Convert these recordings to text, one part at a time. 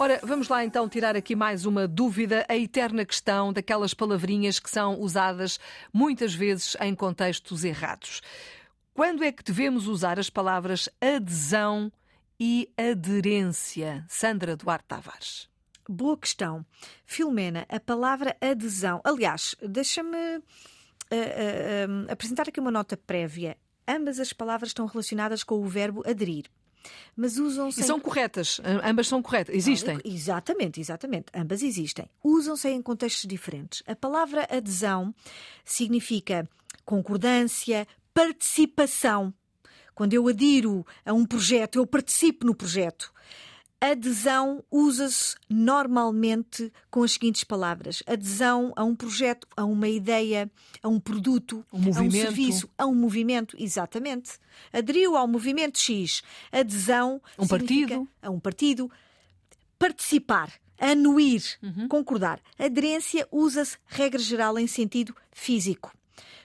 Ora, vamos lá então tirar aqui mais uma dúvida, a eterna questão daquelas palavrinhas que são usadas muitas vezes em contextos errados. Quando é que devemos usar as palavras adesão e aderência? Sandra Duarte Tavares. Boa questão. Filomena, a palavra adesão. Aliás, deixa-me uh, uh, uh, apresentar aqui uma nota prévia. Ambas as palavras estão relacionadas com o verbo aderir. Mas usam-se. E são corretas, ambas são corretas, existem. Exatamente, exatamente. Ambas existem. Usam-se em contextos diferentes. A palavra adesão significa concordância, participação. Quando eu adiro a um projeto, eu participo no projeto. Adesão usa-se normalmente com as seguintes palavras: adesão a um projeto, a uma ideia, a um produto, um a um serviço, a um movimento. Exatamente. Aderiu ao movimento X. Adesão um partido. a um partido. Participar, anuir, uhum. concordar. Aderência usa-se, regra geral, em sentido físico.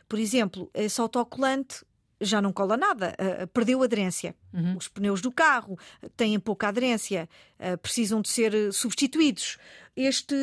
Por exemplo, esse autocolante já não cola nada, uh, perdeu aderência. Uhum. Os pneus do carro têm pouca aderência, uh, precisam de ser substituídos. Este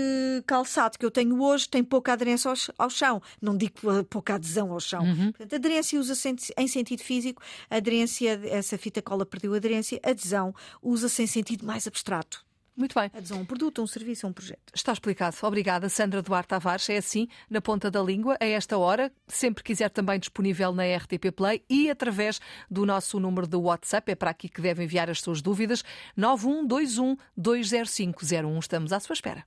calçado que eu tenho hoje tem pouca aderência ao, ao chão. Não digo pouca adesão ao chão. Uhum. Portanto, aderência usa-se em sentido físico, aderência, essa fita cola perdeu aderência, adesão usa-se em sentido mais abstrato. Muito bem. Adesão a um produto, a um serviço, a um projeto. Está explicado. Obrigada, Sandra Duarte Tavares. É assim, na ponta da língua, a esta hora, sempre quiser também disponível na RTP Play e através do nosso número de WhatsApp. É para aqui que devem enviar as suas dúvidas. 9121 20501. Estamos à sua espera.